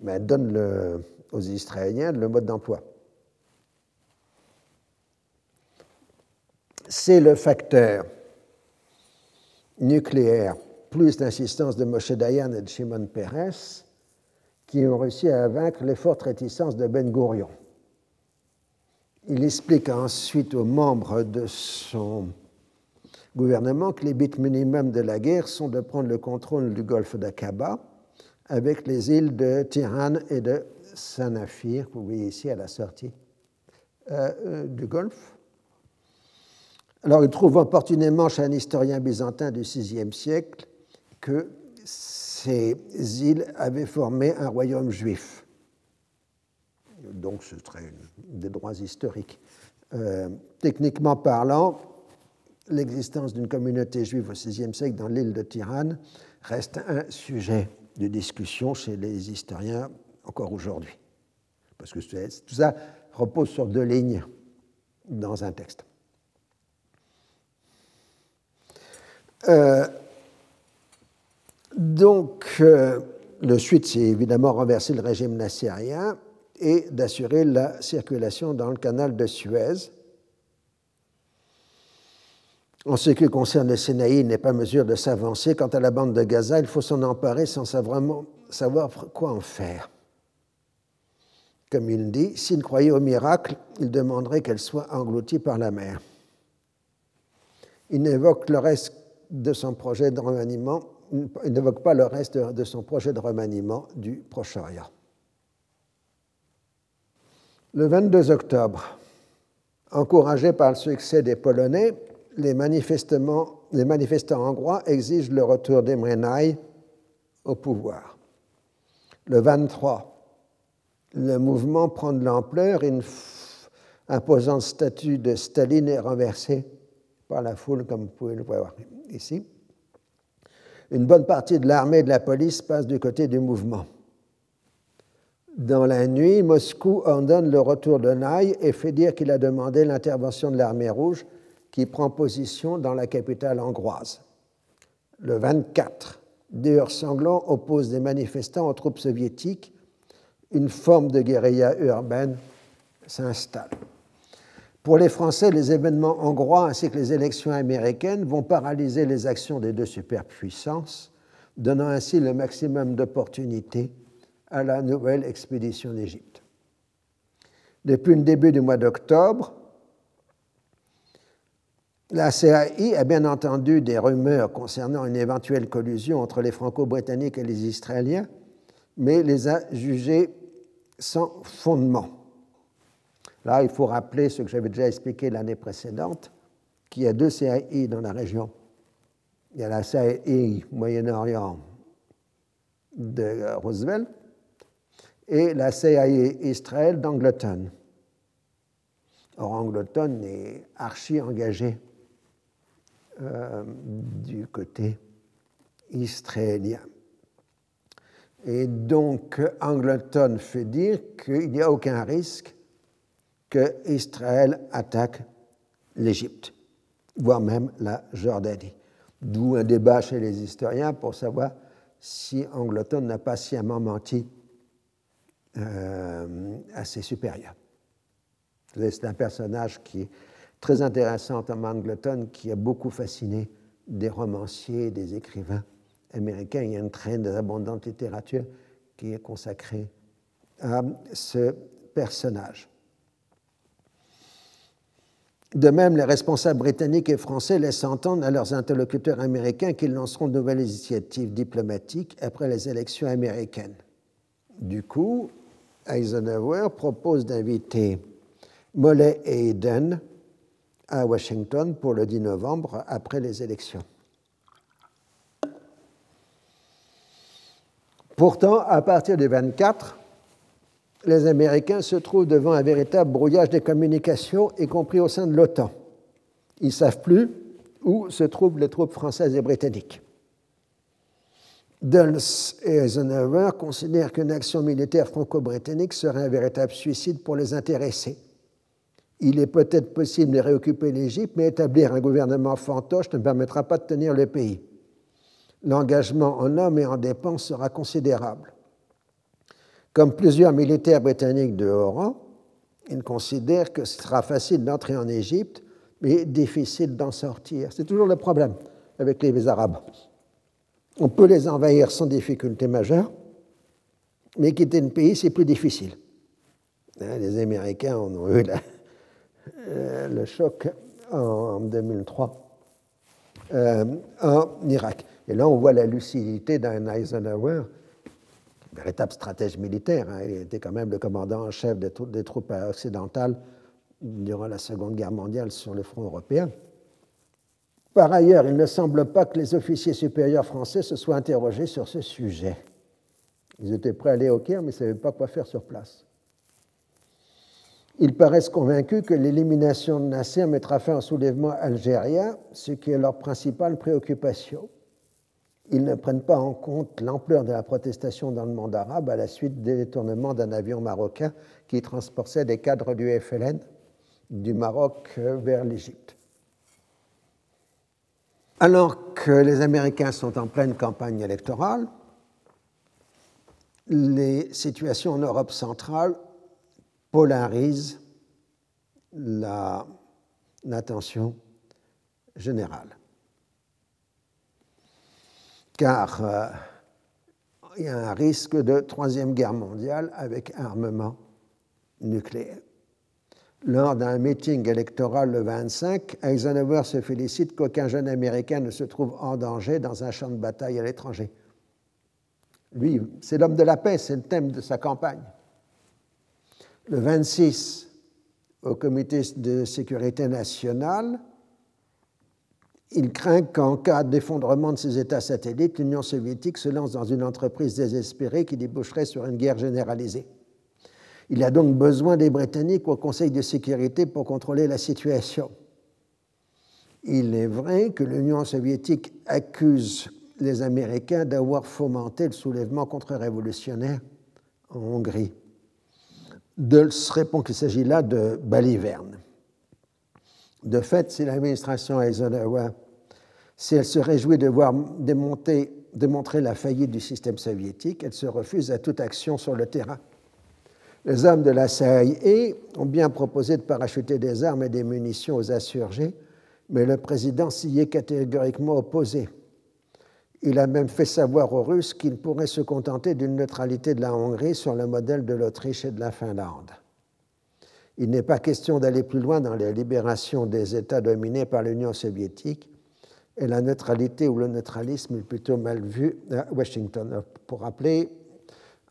Mais elle donne aux Israéliens le mode d'emploi. C'est le facteur nucléaire plus l'insistance de Moshe Dayan et de Shimon Peres qui ont réussi à vaincre les fortes réticences de Ben Gurion. Il explique ensuite aux membres de son gouvernement que les buts minimums de la guerre sont de prendre le contrôle du golfe d'Aqaba avec les îles de Tiran et de Sanafir, que vous voyez ici à la sortie euh, euh, du golfe. Alors il trouve opportunément chez un historien byzantin du VIe siècle que ces îles avaient formé un royaume juif donc ce serait des droits historiques. Euh, techniquement parlant, l'existence d'une communauté juive au VIe siècle dans l'île de Tirane reste un sujet de discussion chez les historiens encore aujourd'hui. Parce que tout ça repose sur deux lignes dans un texte. Euh, donc, euh, le suite, c'est évidemment renverser le régime nassérien et d'assurer la circulation dans le canal de Suez. En ce qui concerne le Sinaï, il n'est pas mesure de s'avancer. Quant à la bande de Gaza, il faut s'en emparer sans vraiment savoir quoi en faire. Comme il dit, s'il croyait au miracle, il demanderait qu'elle soit engloutie par la mer. Il n'évoque le reste de son projet de remaniement, il n'évoque pas le reste de son projet de remaniement du Proche-Orient. Le 22 octobre, encouragés par le succès des Polonais, les, manifestants hongrois exigent le retour d'Emrenaï au pouvoir. Le 23, le mouvement prend de l'ampleur une imposante statue de Staline est renversée par la foule, comme vous pouvez le voir ici. Une bonne partie de l'armée et de la police passe du côté du mouvement. Dans la nuit, Moscou ordonne le retour de Naï et fait dire qu'il a demandé l'intervention de l'armée rouge qui prend position dans la capitale hongroise. Le 24, des heurts sanglants opposent des manifestants aux troupes soviétiques. Une forme de guérilla urbaine s'installe. Pour les Français, les événements hongrois ainsi que les élections américaines vont paralyser les actions des deux superpuissances, donnant ainsi le maximum d'opportunités à la nouvelle expédition d'Égypte. Depuis le début du mois d'octobre, la CAI a bien entendu des rumeurs concernant une éventuelle collusion entre les Franco-Britanniques et les Israéliens, mais les a jugées sans fondement. Là, il faut rappeler ce que j'avais déjà expliqué l'année précédente, qu'il y a deux CAI dans la région. Il y a la CAI Moyen-Orient de Roosevelt et la CAI Israël d'Angleton. Or, Angleton est archi engagé euh, du côté israélien. Et donc, Angleton fait dire qu'il n'y a aucun risque que Israël attaque l'Égypte, voire même la Jordanie. D'où un débat chez les historiens pour savoir si Angleton n'a pas sciemment menti euh, à ses supérieurs. C'est un personnage qui est très intéressant en Angleton, qui a beaucoup fasciné des romanciers, des écrivains américains. Il y a une très abondante littérature qui est consacrée à ce personnage. De même, les responsables britanniques et français laissent entendre à leurs interlocuteurs américains qu'ils lanceront de nouvelles initiatives diplomatiques après les élections américaines. Du coup, Eisenhower propose d'inviter Mollet et Eden à Washington pour le 10 novembre après les élections. Pourtant, à partir du 24, les Américains se trouvent devant un véritable brouillage des communications, y compris au sein de l'OTAN. Ils ne savent plus où se trouvent les troupes françaises et britanniques. Dulles et Eisenhower considèrent qu'une action militaire franco-britannique serait un véritable suicide pour les intéressés. Il est peut-être possible de réoccuper l'Égypte, mais établir un gouvernement fantoche ne permettra pas de tenir le pays. L'engagement en hommes et en dépenses sera considérable. Comme plusieurs militaires britanniques de haut rang, ils considèrent que ce sera facile d'entrer en Égypte, mais difficile d'en sortir. C'est toujours le problème avec les Arabes. On peut les envahir sans difficulté majeure, mais quitter le pays, c'est plus difficile. Hein, les Américains ont eu euh, le choc en 2003 euh, en Irak. Et là, on voit la lucidité d'un Eisenhower véritable stratège militaire. Hein. Il était quand même le commandant en chef des, des troupes occidentales durant la Seconde Guerre mondiale sur le front européen. Par ailleurs, il ne semble pas que les officiers supérieurs français se soient interrogés sur ce sujet. Ils étaient prêts à aller au Caire, mais ne savaient pas quoi faire sur place. Ils paraissent convaincus que l'élimination de Nasser mettra fin au soulèvement algérien, ce qui est leur principale préoccupation ils ne prennent pas en compte l'ampleur de la protestation dans le monde arabe à la suite des détournements d'un avion marocain qui transportait des cadres du FLN du Maroc vers l'Égypte. Alors que les Américains sont en pleine campagne électorale, les situations en Europe centrale polarisent l'attention générale car euh, il y a un risque de troisième guerre mondiale avec armement nucléaire. Lors d'un meeting électoral le 25, Eisenhower se félicite qu'aucun jeune Américain ne se trouve en danger dans un champ de bataille à l'étranger. Lui, c'est l'homme de la paix, c'est le thème de sa campagne. Le 26, au comité de sécurité nationale, il craint qu'en cas d'effondrement de ces États satellites, l'Union soviétique se lance dans une entreprise désespérée qui déboucherait sur une guerre généralisée. Il a donc besoin des Britanniques au Conseil de sécurité pour contrôler la situation. Il est vrai que l'Union soviétique accuse les Américains d'avoir fomenté le soulèvement contre-révolutionnaire en Hongrie se répond qu'il s'agit là de balivernes. De fait, si l'administration Eisenhower, si elle se réjouit de voir démontrer la faillite du système soviétique, elle se refuse à toute action sur le terrain. Les hommes de la CIA ont bien proposé de parachuter des armes et des munitions aux insurgés, mais le président s'y est catégoriquement opposé. Il a même fait savoir aux Russes qu'il pourrait se contenter d'une neutralité de la Hongrie sur le modèle de l'Autriche et de la Finlande. Il n'est pas question d'aller plus loin dans la libération des États dominés par l'Union soviétique, et la neutralité ou le neutralisme est plutôt mal vu à Washington. Pour rappeler,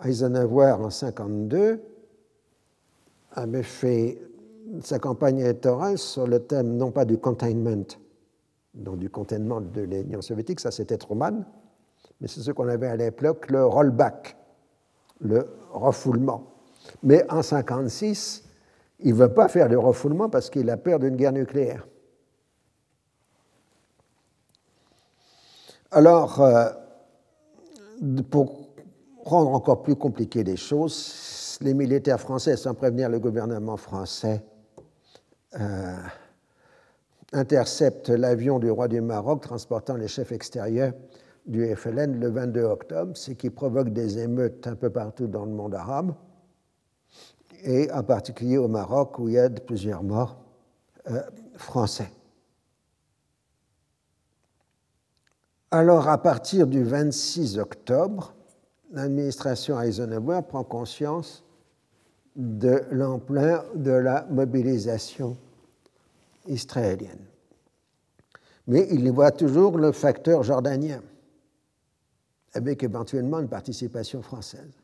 Eisenhower en 1952 avait fait sa campagne électorale sur le thème non pas du containment, donc du containment de l'Union soviétique, ça c'était Truman, mais c'est ce qu'on avait à l'époque le rollback, le refoulement. Mais en 1956, il ne veut pas faire le refoulement parce qu'il a peur d'une guerre nucléaire. Alors, euh, pour rendre encore plus compliquées les choses, les militaires français, sans prévenir le gouvernement français, euh, interceptent l'avion du roi du Maroc transportant les chefs extérieurs du FLN le 22 octobre, ce qui provoque des émeutes un peu partout dans le monde arabe et en particulier au Maroc où il y a plusieurs morts euh, français. Alors, à partir du 26 octobre, l'administration Eisenhower prend conscience de l'ampleur de la mobilisation israélienne. Mais il y voit toujours le facteur jordanien, avec éventuellement une participation française.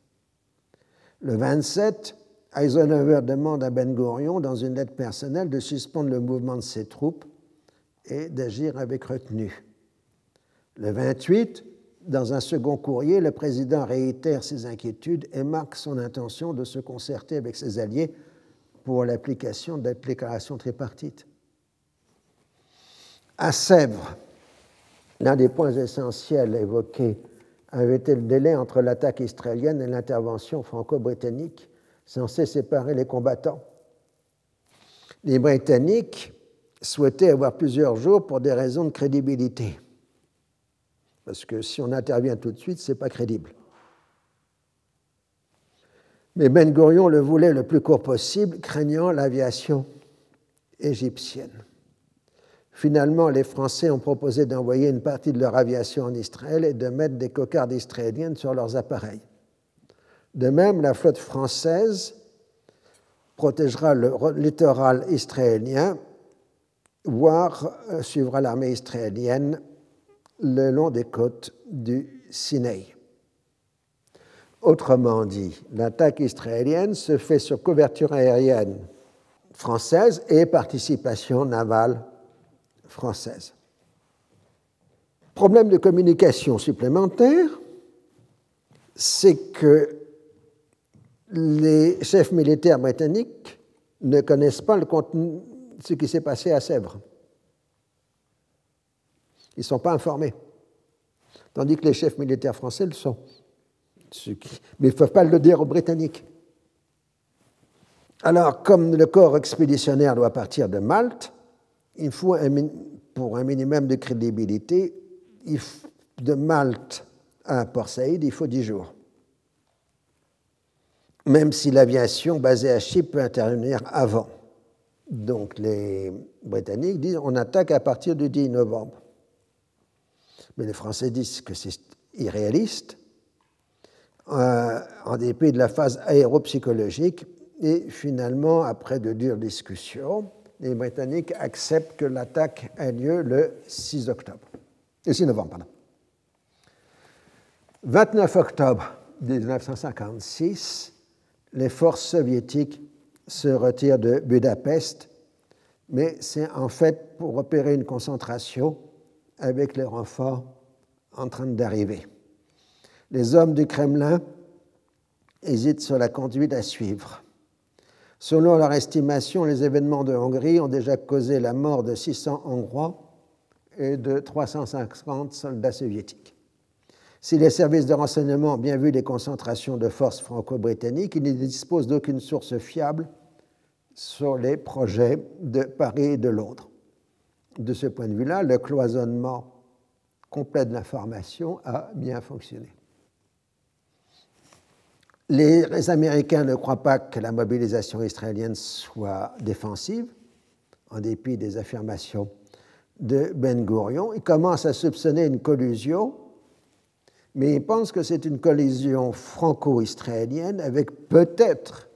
Le 27, Eisenhower demande à Ben Gurion, dans une lettre personnelle, de suspendre le mouvement de ses troupes et d'agir avec retenue. Le 28, dans un second courrier, le président réitère ses inquiétudes et marque son intention de se concerter avec ses alliés pour l'application de la déclaration tripartite. À Sèvres, l'un des points essentiels évoqués avait été le délai entre l'attaque israélienne et l'intervention franco-britannique censé séparer les combattants? Les Britanniques souhaitaient avoir plusieurs jours pour des raisons de crédibilité. Parce que si on intervient tout de suite, ce n'est pas crédible. Mais Ben Gurion le voulait le plus court possible, craignant l'aviation égyptienne. Finalement, les Français ont proposé d'envoyer une partie de leur aviation en Israël et de mettre des cocardes israéliennes sur leurs appareils. De même, la flotte française protégera le littoral israélien, voire euh, suivra l'armée israélienne le long des côtes du Sinaï. Autrement dit, l'attaque israélienne se fait sur couverture aérienne française et participation navale française. Problème de communication supplémentaire, c'est que les chefs militaires britanniques ne connaissent pas ce qui s'est passé à Sèvres. Ils ne sont pas informés. Tandis que les chefs militaires français le sont. Mais ils ne peuvent pas le dire aux Britanniques. Alors, comme le corps expéditionnaire doit partir de Malte, il faut, pour un minimum de crédibilité, de Malte à Port Saïd, il faut dix jours même si l'aviation basée à Chypre peut intervenir avant. Donc les Britanniques disent on attaque à partir du 10 novembre. Mais les Français disent que c'est irréaliste, euh, en dépit de la phase aéropsychologique. Et finalement, après de dures discussions, les Britanniques acceptent que l'attaque ait lieu le 6 octobre. Le 6 novembre, pardon. 29 octobre 1956, les forces soviétiques se retirent de Budapest, mais c'est en fait pour opérer une concentration avec les renforts en train d'arriver. Les hommes du Kremlin hésitent sur la conduite à suivre. Selon leur estimation, les événements de Hongrie ont déjà causé la mort de 600 Hongrois et de 350 soldats soviétiques. Si les services de renseignement ont bien vu les concentrations de forces franco-britanniques, ils ne disposent d'aucune source fiable sur les projets de Paris et de Londres. De ce point de vue-là, le cloisonnement complet de l'information a bien fonctionné. Les Américains ne croient pas que la mobilisation israélienne soit défensive, en dépit des affirmations de Ben Gurion. Ils commencent à soupçonner une collusion, mais ils pensent que c'est une collision franco-israélienne avec peut-être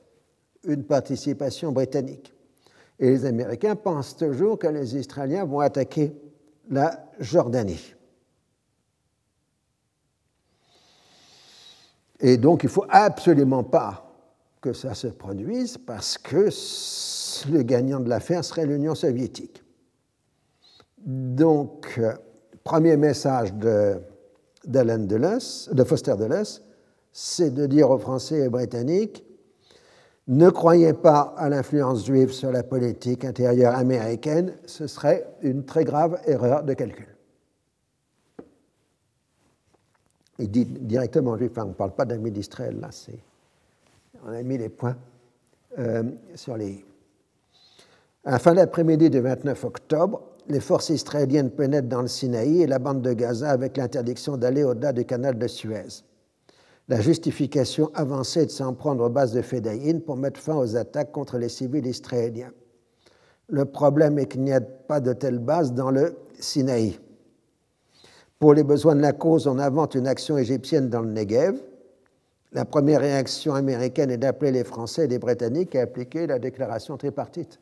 une participation britannique. Et les Américains pensent toujours que les Israéliens vont attaquer la Jordanie. Et donc, il ne faut absolument pas que ça se produise parce que le gagnant de l'affaire serait l'Union soviétique. Donc, euh, premier message de, de Foster Dulles, c'est de dire aux Français et Britanniques ne croyez pas à l'influence juive sur la politique intérieure américaine, ce serait une très grave erreur de calcul. Il dit directement juif, on ne parle pas d'amis d'Israël, là, c'est. On a mis les points euh, sur les. À la fin d'après-midi du 29 octobre, les forces israéliennes pénètrent dans le Sinaï et la bande de Gaza avec l'interdiction d'aller au-delà du canal de Suez. La justification avancée de s'en prendre aux bases de Fedaïn pour mettre fin aux attaques contre les civils israéliens. Le problème est qu'il n'y a pas de telles bases dans le Sinaï. Pour les besoins de la cause, on invente une action égyptienne dans le Negev. La première réaction américaine est d'appeler les Français et les Britanniques à appliquer la déclaration tripartite.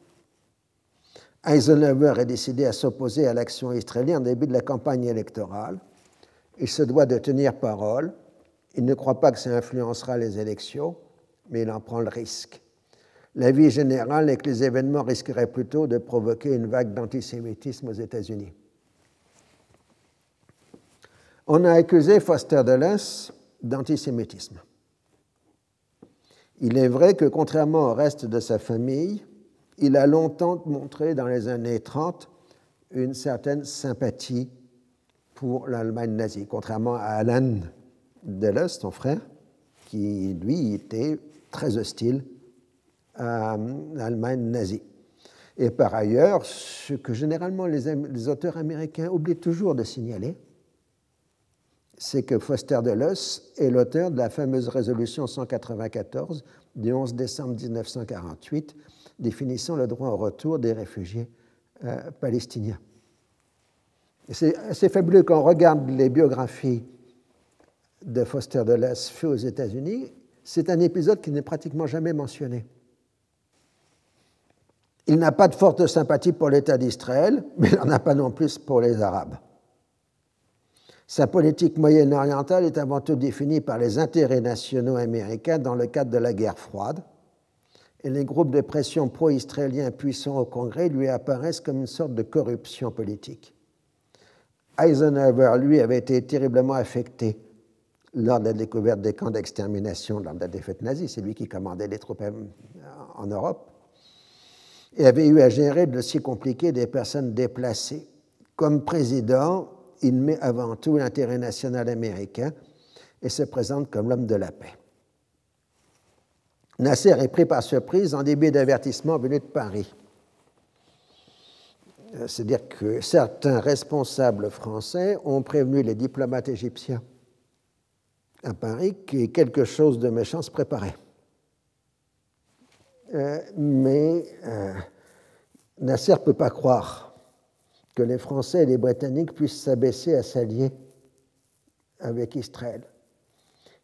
Eisenhower est décidé à s'opposer à l'action israélienne au début de la campagne électorale. Il se doit de tenir parole. Il ne croit pas que ça influencera les élections, mais il en prend le risque. L'avis général est que les événements risqueraient plutôt de provoquer une vague d'antisémitisme aux États-Unis. On a accusé Foster Dulles d'antisémitisme. Il est vrai que, contrairement au reste de sa famille, il a longtemps montré dans les années 30 une certaine sympathie pour l'Allemagne nazie, contrairement à Alan Dulles, son frère, qui lui était très hostile à l'Allemagne nazie. Et par ailleurs, ce que généralement les, les auteurs américains oublient toujours de signaler, c'est que Foster Dulles est l'auteur de la fameuse résolution 194 du 11 décembre 1948 définissant le droit au retour des réfugiés euh, palestiniens. C'est assez fabuleux quand on regarde les biographies de Foster Dulles faites aux États-Unis. C'est un épisode qui n'est pratiquement jamais mentionné. Il n'a pas de forte sympathie pour l'État d'Israël, mais il n'en a pas non plus pour les Arabes. Sa politique moyen-orientale est avant tout définie par les intérêts nationaux américains dans le cadre de la guerre froide, et les groupes de pression pro-israéliens puissants au Congrès lui apparaissent comme une sorte de corruption politique. Eisenhower, lui, avait été terriblement affecté lors de la découverte des camps d'extermination lors de la défaite nazie, c'est lui qui commandait les troupes en Europe, et avait eu à gérer de dossiers compliqués des personnes déplacées. Comme président, il met avant tout l'intérêt national américain et se présente comme l'homme de la paix. Nasser est pris par surprise en début d'avertissement venu de Paris. Euh, c'est-à-dire que certains responsables français ont prévenu les diplomates égyptiens à Paris que quelque chose de méchant se préparait. Euh, mais euh, Nasser ne peut pas croire que les Français et les Britanniques puissent s'abaisser à s'allier avec Israël.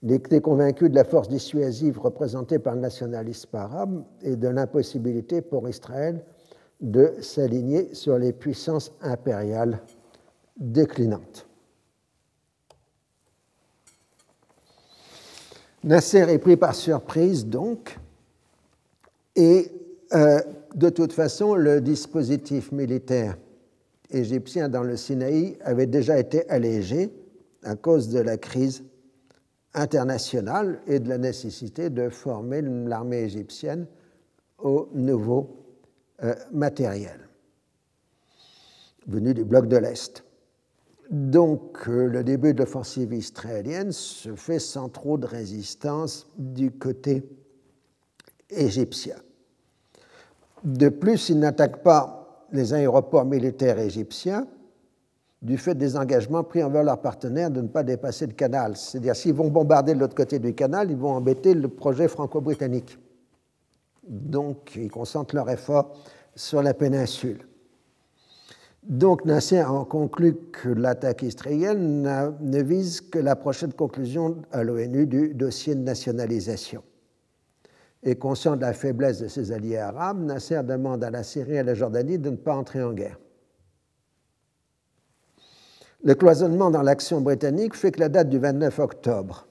Il était convaincu de la force dissuasive représentée par le nationalisme arabe et de l'impossibilité pour Israël de s'aligner sur les puissances impériales déclinantes. Nasser est pris par surprise, donc, et euh, de toute façon, le dispositif militaire égyptien dans le Sinaï avait déjà été allégé à cause de la crise internationale et de la nécessité de former l'armée égyptienne au nouveau euh, matériel venu du bloc de l'Est. Donc euh, le début de l'offensive israélienne se fait sans trop de résistance du côté égyptien. De plus, il n'attaque pas les aéroports militaires égyptiens du fait des engagements pris envers leurs partenaires de ne pas dépasser le canal. C'est-à-dire, s'ils vont bombarder de l'autre côté du canal, ils vont embêter le projet franco-britannique. Donc, ils concentrent leurs efforts sur la péninsule. Donc, Nasser a conclu que l'attaque israélienne ne vise que la prochaine conclusion à l'ONU du dossier de nationalisation. Et conscient de la faiblesse de ses alliés arabes, Nasser demande à la Syrie et à la Jordanie de ne pas entrer en guerre. Le cloisonnement dans l'action britannique fait que la date du 29 octobre,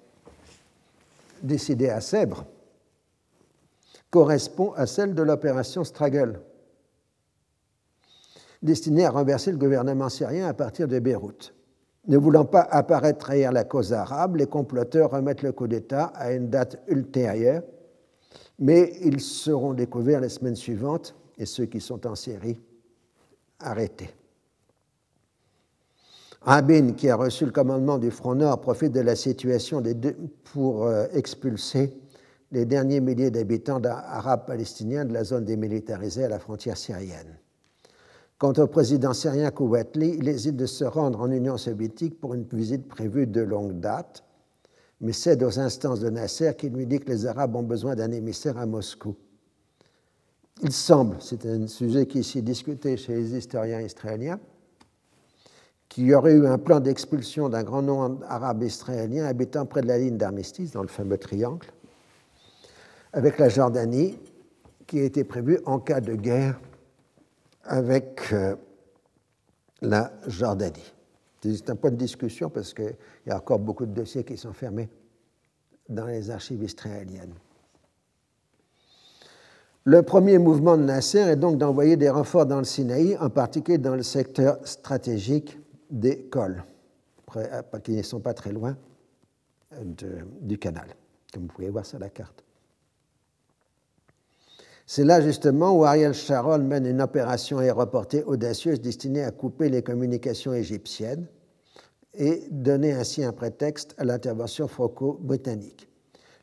décidée à Sèvres, correspond à celle de l'opération Straggle, destinée à renverser le gouvernement syrien à partir de Beyrouth. Ne voulant pas apparaître trahir la cause arabe, les comploteurs remettent le coup d'État à une date ultérieure, mais ils seront découverts les semaines suivantes et ceux qui sont en Syrie arrêtés. Rabin, qui a reçu le commandement du Front Nord, profite de la situation pour euh, expulser les derniers milliers d'habitants arabes palestiniens de la zone démilitarisée à la frontière syrienne. Quant au président syrien Kouatli, il hésite de se rendre en Union soviétique pour une visite prévue de longue date, mais cède aux instances de Nasser qui lui dit que les Arabes ont besoin d'un émissaire à Moscou. Il semble, c'est un sujet qui est ici discuté chez les historiens israéliens, qu'il y aurait eu un plan d'expulsion d'un grand nombre d'Arabes israéliens habitant près de la ligne d'armistice, dans le fameux triangle, avec la Jordanie, qui a été prévu en cas de guerre avec euh, la Jordanie. C'est un point de discussion parce qu'il y a encore beaucoup de dossiers qui sont fermés dans les archives israéliennes. Le premier mouvement de Nasser est donc d'envoyer des renforts dans le Sinaï, en particulier dans le secteur stratégique des cols, euh, qui ne sont pas très loin euh, du canal, comme vous pouvez voir sur la carte. C'est là justement où Ariel Sharon mène une opération aéroportée audacieuse destinée à couper les communications égyptiennes et donner ainsi un prétexte à l'intervention franco-britannique.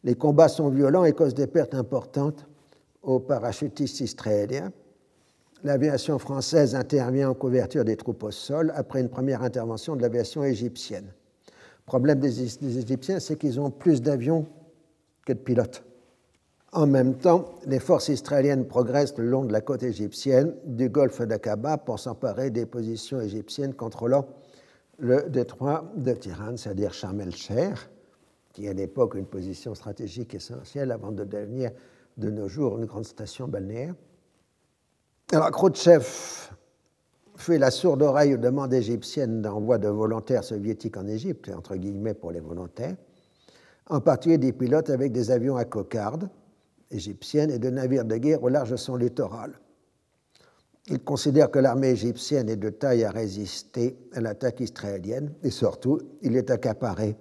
Les combats sont violents et causent des pertes importantes aux parachutistes israéliens. L'aviation française intervient en couverture des troupes au sol après une première intervention de l'aviation égyptienne. Le problème des, Égyptiens, c'est qu'ils ont plus d'avions que de pilotes. En même temps, les forces israéliennes progressent le long de la côte égyptienne du golfe d'Aqaba pour s'emparer des positions égyptiennes contrôlant le détroit de Tiran, c'est-à-dire Sharm el-Sheikh, qui est à l'époque une position stratégique essentielle avant de devenir de nos jours une grande station balnéaire. Alors Khrouchtchev fait la sourde oreille aux demandes égyptiennes d'envoi de volontaires soviétiques en Égypte, entre guillemets pour les volontaires, en particulier des pilotes avec des avions à cocarde, égyptienne et de navires de guerre au large de son littoral. Il considère que l'armée égyptienne est de taille à résister à l'attaque israélienne et surtout, il est accaparé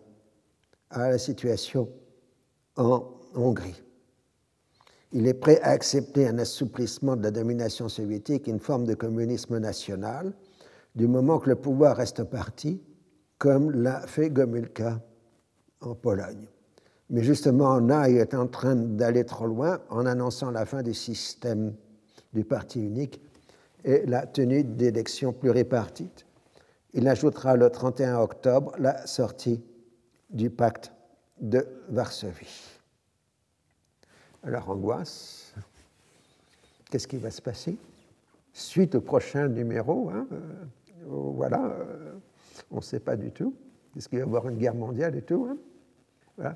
à la situation en Hongrie. Il est prêt à accepter un assouplissement de la domination soviétique, une forme de communisme national, du moment que le pouvoir reste parti, comme l'a fait Gomulka en Pologne. Mais justement, Naï est en train d'aller trop loin en annonçant la fin du système du parti unique et la tenue d'élections pluripartites. Il ajoutera le 31 octobre la sortie du pacte de Varsovie. Alors, angoisse, qu'est-ce qui va se passer? Suite au prochain numéro, hein, euh, voilà, euh, on ne sait pas du tout. Est-ce qu'il va y avoir une guerre mondiale et tout hein?